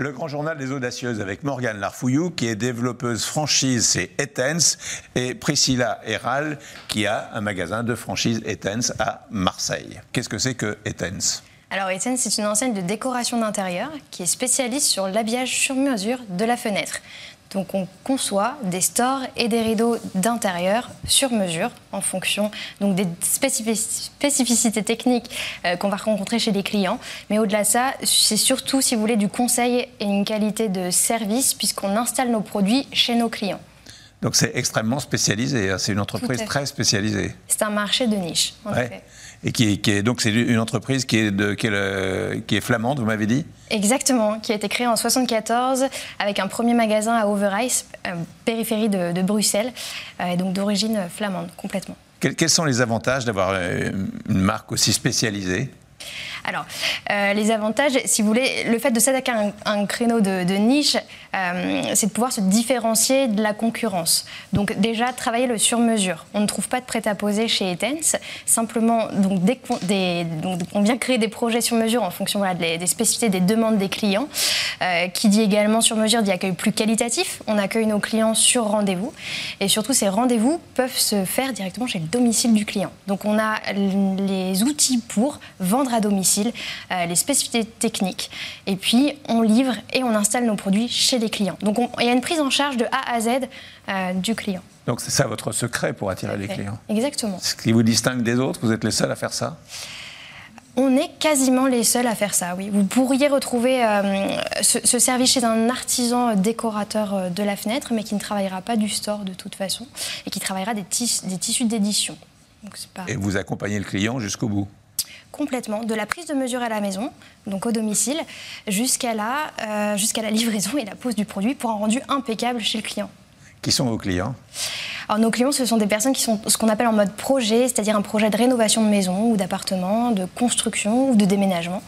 Le grand journal des audacieuses avec Morgane Larfouillou, qui est développeuse franchise chez Etens, et Priscilla Héral, qui a un magasin de franchise Etens à Marseille. Qu'est-ce que c'est que Etens? Alors Etens, c'est une enseigne de décoration d'intérieur qui est spécialiste sur l'habillage sur mesure de la fenêtre. Donc on conçoit des stores et des rideaux d'intérieur sur mesure en fonction donc des spécificités techniques euh, qu'on va rencontrer chez les clients. Mais au-delà de ça, c'est surtout, si vous voulez, du conseil et une qualité de service puisqu'on installe nos produits chez nos clients. Donc c'est extrêmement spécialisé, hein. c'est une entreprise très spécialisée. C'est un marché de niche, en effet. Et qui, est, donc c'est une entreprise qui est, de, qui est, qui est flamande, vous m'avez dit? Exactement, qui a été créée en 1974 avec un premier magasin à Overijs, euh, périphérie de, Bruxelles, euh, et donc d'origine flamande complètement. quels sont les avantages d'avoir euh, une marque aussi spécialisée? Alors, euh, les avantages, si vous voulez, le fait de s'attaquer à un, créneau de, niche, euh, c'est de pouvoir se différencier de la concurrence. Donc déjà, travailler le sur-mesure. On ne trouve pas de prêt-à-poser chez Etens. Simplement, donc, qu'on vient créer des projets sur-mesure en fonction des, spécificités des demandes des clients, euh, qui dit également sur-mesure dit accueil plus qualitatif. On accueille nos clients sur rendez-vous. Et surtout, ces rendez-vous peuvent se faire directement chez le domicile du client. Donc on a les outils pour vendre à domicile euh, les spécificités techniques. Et puis, on livre et on installe nos produits chez les clients. Donc, il y a une prise en charge de A à Z euh, du client. Donc, c'est ça votre secret pour attirer les clients Exactement. Ce qui vous distingue des autres, vous êtes les seuls à faire ça? On est quasiment les seuls à faire ça, oui. Vous pourriez retrouver euh, ce, service chez un artisan décorateur de la fenêtre, mais qui ne travaillera pas du store de toute façon, et qui travaillera des, des tissus d'édition. Et vous accompagnez le client jusqu'au bout? Complètement, de la prise de mesure à la maison, donc au domicile, jusqu'à la, euh, jusqu'à la livraison et la pose du produit pour un rendu impeccable chez le client. Qui sont vos clients? Alors, nos clients, ce sont des personnes qui sont ce qu'on appelle en mode projet, c'est-à-dire un projet de rénovation de maison ou d'appartement, de construction ou de déménagement,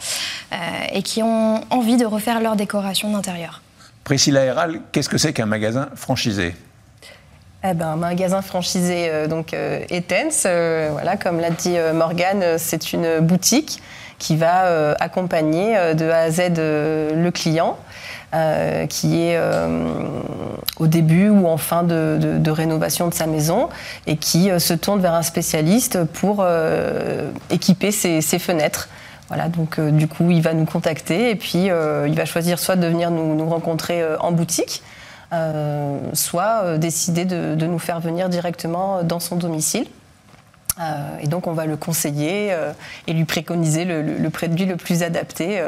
euh, et qui ont envie de refaire leur décoration d'intérieur. Priscilla Héral, qu'est-ce que c'est qu'un magasin franchisé? Eh ben, un magasin franchisé euh, donc euh, Etens, euh, voilà, comme l'a dit Morgane, c'est une boutique qui va accompagner de A à Z le client. qui est au début ou en fin de, rénovation de sa maison et qui se tourne vers un spécialiste pour équiper ses, fenêtres. Voilà, donc du coup, il va nous contacter et puis il va choisir soit de venir nous rencontrer en boutique, euh, soit euh, décider de, nous faire venir directement dans son domicile. Euh, et donc on va le conseiller et lui préconiser le, le, produit le plus adapté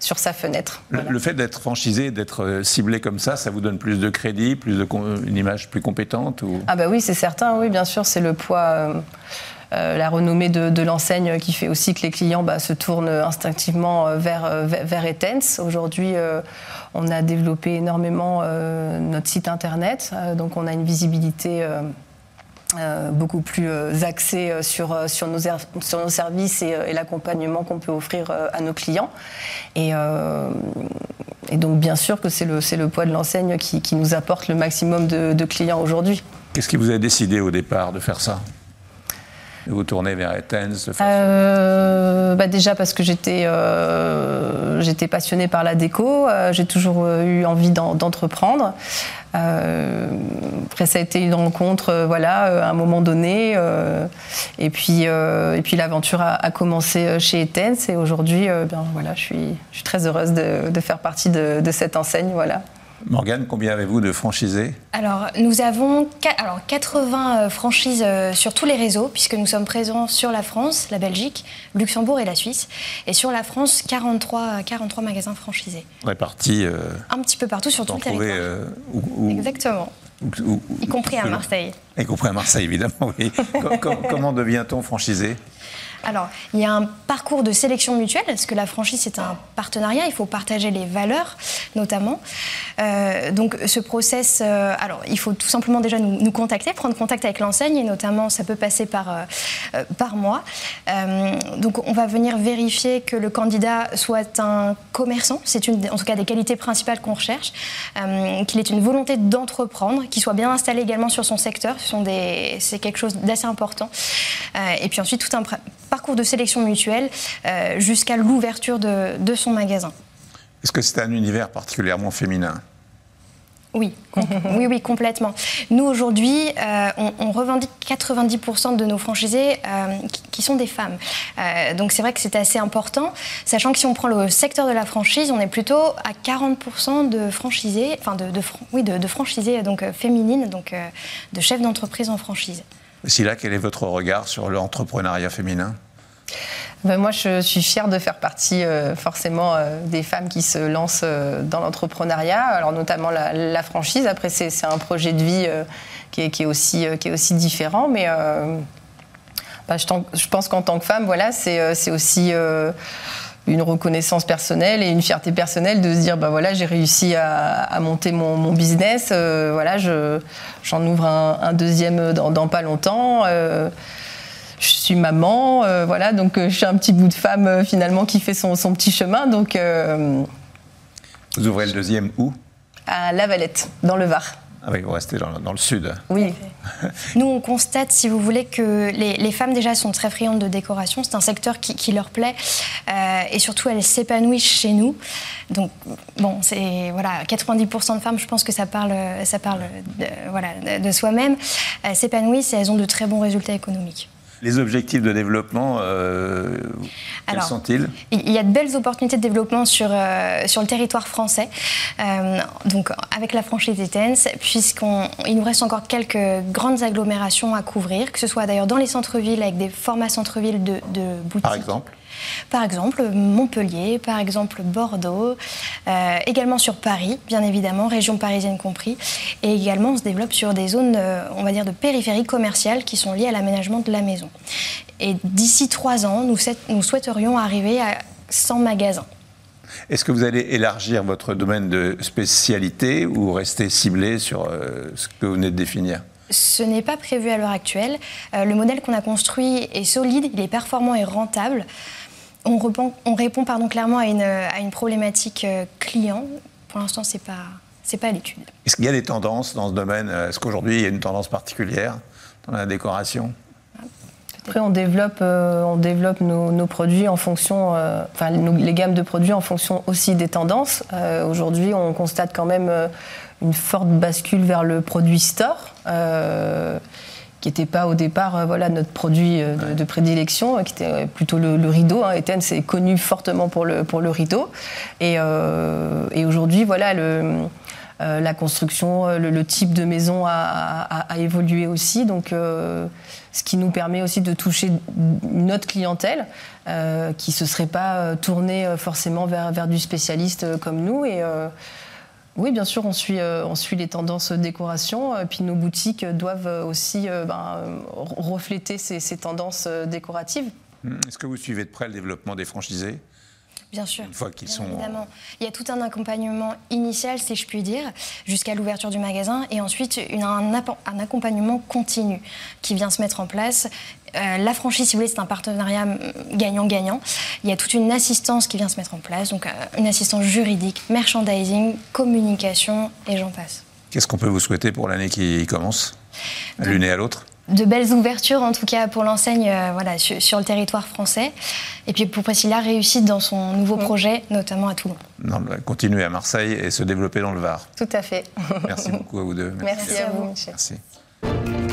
sur sa fenêtre. Le, fait d'être franchisé, d'être ciblé comme ça, ça vous donne plus de crédit, plus de, une image plus compétente ou... Ah bah oui, c'est certain, oui, bien sûr, c'est le poids... la renommée de, l'enseigne qui fait aussi que les clients bah, se tournent instinctivement vers, vers, Etens. Aujourd'hui, on a développé énormément euh, notre site internet, euh, donc on a une visibilité euh, beaucoup plus axée sur, sur, nos, sur nos services et, l'accompagnement qu'on peut offrir à nos clients. Et, donc bien sûr que c'est le, le poids de l'enseigne qui, qui, nous apporte le maximum de, de clients aujourd'hui. Qu'est-ce qui vous a décidé au départ de faire ça? Vous tourner vers Etens euh, bah Déjà parce que j'étais euh, j'étais passionnée par la déco, euh, j'ai toujours eu envie d'entreprendre. après, ça a été une rencontre, voilà, un moment donné. et puis, l'aventure a, commencé chez Etens. Et aujourd'hui, voilà, je suis, très heureuse de, faire partie de, cette enseigne. Morgane, combien avez-vous de franchisés? Alors, nous avons alors, 80 euh, franchises euh, sur tous les réseaux, puisque nous sommes présents sur la France, la Belgique, Luxembourg et la Suisse. Et sur la France, 43, 43 magasins franchisés. Répartis euh, Un petit peu partout, sur tout le territoire. Exactement. y compris à Marseille. Y compris à Marseille, évidemment, oui. comment devient-on franchisé? Alors, il y a un parcours de sélection mutuelle, parce que la franchise, c'est un partenariat, il faut partager les valeurs, notamment. Euh, donc, ce process, euh, alors, il faut tout simplement déjà nous, contacter, prendre contact avec l'enseigne, et notamment, ça peut passer par, euh, par moi. donc, on va venir vérifier que le candidat soit un commerçant, c'est en tout cas des qualités principales qu'on recherche, qu'il ait une volonté d'entreprendre, qu'il soit bien installé également sur son secteur, c'est quelque chose d'assez important. et puis ensuite, tout un parcours de sélection mutuelle euh, jusqu'à l'ouverture de, son magasin. Est-ce que c'est un univers particulièrement féminin? Oui, oui, oui, complètement. Nous, aujourd'hui, euh, on, revendique 90% de nos franchisés euh, qui, sont des femmes. Euh, donc c'est vrai que c'est assez important, sachant que si on prend le secteur de la franchise, on est plutôt à 40% de franchisés, enfin de, oui, de, franchisés donc, féminines, donc de chefs d'entreprise en franchise. Silla, quel est votre regard sur l'entrepreneuriat féminin? Ben, moi, je suis fière de faire partie euh, forcément euh, des femmes qui se lancent euh, dans l'entrepreneuriat, alors notamment la, franchise. Après, c'est un projet de vie qui est, aussi, qui, est, aussi, différent, mais ben, je, pense qu'en tant que femme, voilà, c'est aussi une reconnaissance personnelle et une fierté personnelle de se dire ben voilà j'ai réussi à, monter mon, business voilà j'en ouvre un, deuxième dans, dans, pas longtemps je suis maman, euh, voilà, donc euh, je suis un petit bout de femme euh, finalement qui fait son, petit chemin. Donc, Vous ouvrez le deuxième où? À La Valette, dans le Var. Ah oui, vous restez dans, le sud. Oui. Nous, on constate, si vous voulez, que les, femmes déjà sont très friandes de décoration. C'est un secteur qui, leur plaît. et surtout, elles s'épanouissent chez nous. Donc, bon, c'est voilà, 90% de femmes, je pense que ça parle, ça parle de, voilà, de soi-même, s'épanouissent et elles ont de très bons résultats économiques. Les objectifs de développement, euh, quels sont-ils? Il y a de belles opportunités de développement sur, euh, sur le territoire français, euh, donc avec la franchise ETENS, puisqu'il nous reste encore quelques grandes agglomérations à couvrir, que ce soit d'ailleurs dans les centres-villes avec des formats centres-villes de, de boutiques. Par exemple? Par exemple Montpellier, par exemple Bordeaux, euh, également sur Paris, bien évidemment, région parisienne compris, et également on se développe sur des zones, euh, on va dire, de périphérie commerciale qui sont liées à l'aménagement de la maison. Et d'ici trois ans, nous, nous souhaiterions arriver à 100 magasins. Est-ce que vous allez élargir votre domaine de spécialité ou rester ciblé sur euh, ce que vous venez de définir? Ce n'est pas prévu à l'heure actuelle. le modèle qu'on a construit est solide, il est performant et rentable on répond, on répond pardon, clairement à une, à une problématique euh, client. Pour l'instant, ce n'est pas, c'est pas à l'étude. Est-ce qu'il y a des tendances dans ce domaine? Est-ce qu'aujourd'hui, il y a une tendance particulière dans la décoration? Après, on développe, euh, on développe nos, produits en fonction, euh, enfin les gammes de produits en fonction aussi des tendances. Aujourd'hui, on constate quand même une forte bascule vers le produit store qui n'était pas au départ euh, voilà, notre produit euh, de, prédilection, euh, qui était plutôt le, rideau. Hein. Eten c'est connu fortement pour le, pour le rideau. Et, et aujourd'hui, voilà, le, la construction, le, type de maison a, évolué aussi. Donc, ce qui nous permet aussi de toucher une autre clientèle qui ne se serait pas tournée forcément vers, du spécialiste comme nous. Et, oui, bien sûr, on suit, euh, les tendances décoration, euh, puis nos boutiques doivent aussi euh, ben, refléter ces, tendances décoratives. Est-ce que vous suivez de près le développement des franchisés? Bien sûr. Une fois qu'ils sont. Évidemment. Il y a tout un accompagnement initial, si je puis dire, jusqu'à l'ouverture du magasin, et ensuite un, un, accompagnement continu qui vient se mettre en place. Euh, la franchise, si vous voulez, c'est un partenariat mm, gagnant-gagnant. Il y a toute une assistance qui vient se mettre en place, donc euh, une assistance juridique, merchandising, communication, et j'en passe. Qu'est-ce qu'on peut vous souhaiter pour l'année qui commence, l'une et à l'autre? De belles ouvertures, en tout cas pour l'enseigne euh, voilà, sur, le territoire français. Et puis pour Priscilla, réussite dans son nouveau projet, notamment à Toulon. Non, continuer à Marseille et se développer dans le Var. Tout à fait. Merci beaucoup à vous deux. Merci, à vous, Michel. Merci.